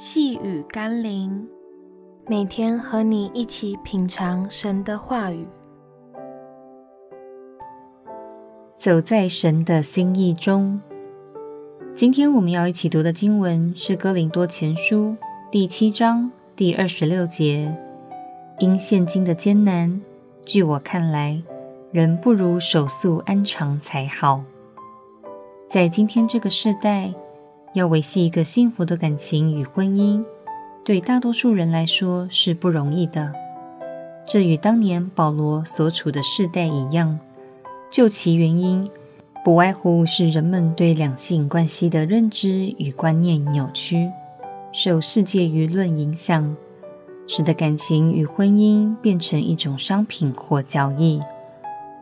细雨甘霖，每天和你一起品尝神的话语，走在神的心意中。今天我们要一起读的经文是《哥林多前书》第七章第二十六节。因现今的艰难，据我看来，人不如手速安常才好。在今天这个世代，要维系一个幸福的感情与婚姻，对大多数人来说是不容易的。这与当年保罗所处的世代一样。究其原因，不外乎是人们对两性关系的认知与观念扭曲，受世界舆论影响，使得感情与婚姻变成一种商品或交易。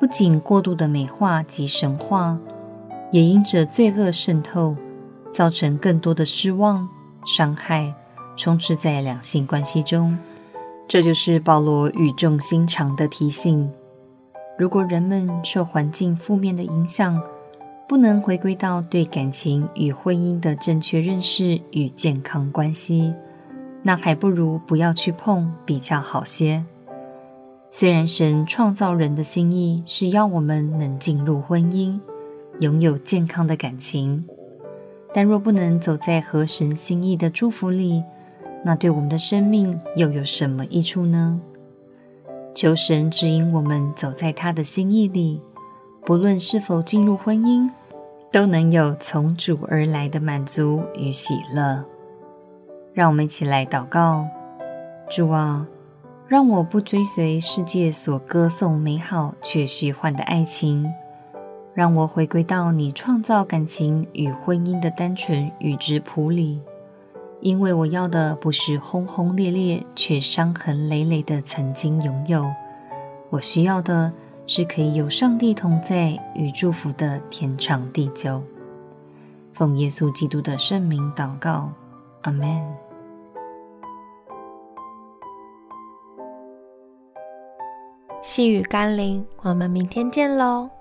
不仅过度的美化及神化，也因着罪恶渗透。造成更多的失望、伤害，充斥在两性关系中。这就是保罗语重心长的提醒：如果人们受环境负面的影响，不能回归到对感情与婚姻的正确认识与健康关系，那还不如不要去碰比较好些。虽然神创造人的心意是要我们能进入婚姻，拥有健康的感情。但若不能走在合神心意的祝福里，那对我们的生命又有什么益处呢？求神指引我们走在他的心意里，不论是否进入婚姻，都能有从主而来的满足与喜乐。让我们一起来祷告：主啊，让我不追随世界所歌颂美好却虚幻的爱情。让我回归到你创造感情与婚姻的单纯与质朴里，因为我要的不是轰轰烈烈却伤痕累累的曾经拥有，我需要的是可以有上帝同在与祝福的天长地久。奉耶稣基督的圣名祷告，阿门。细雨甘霖，我们明天见喽。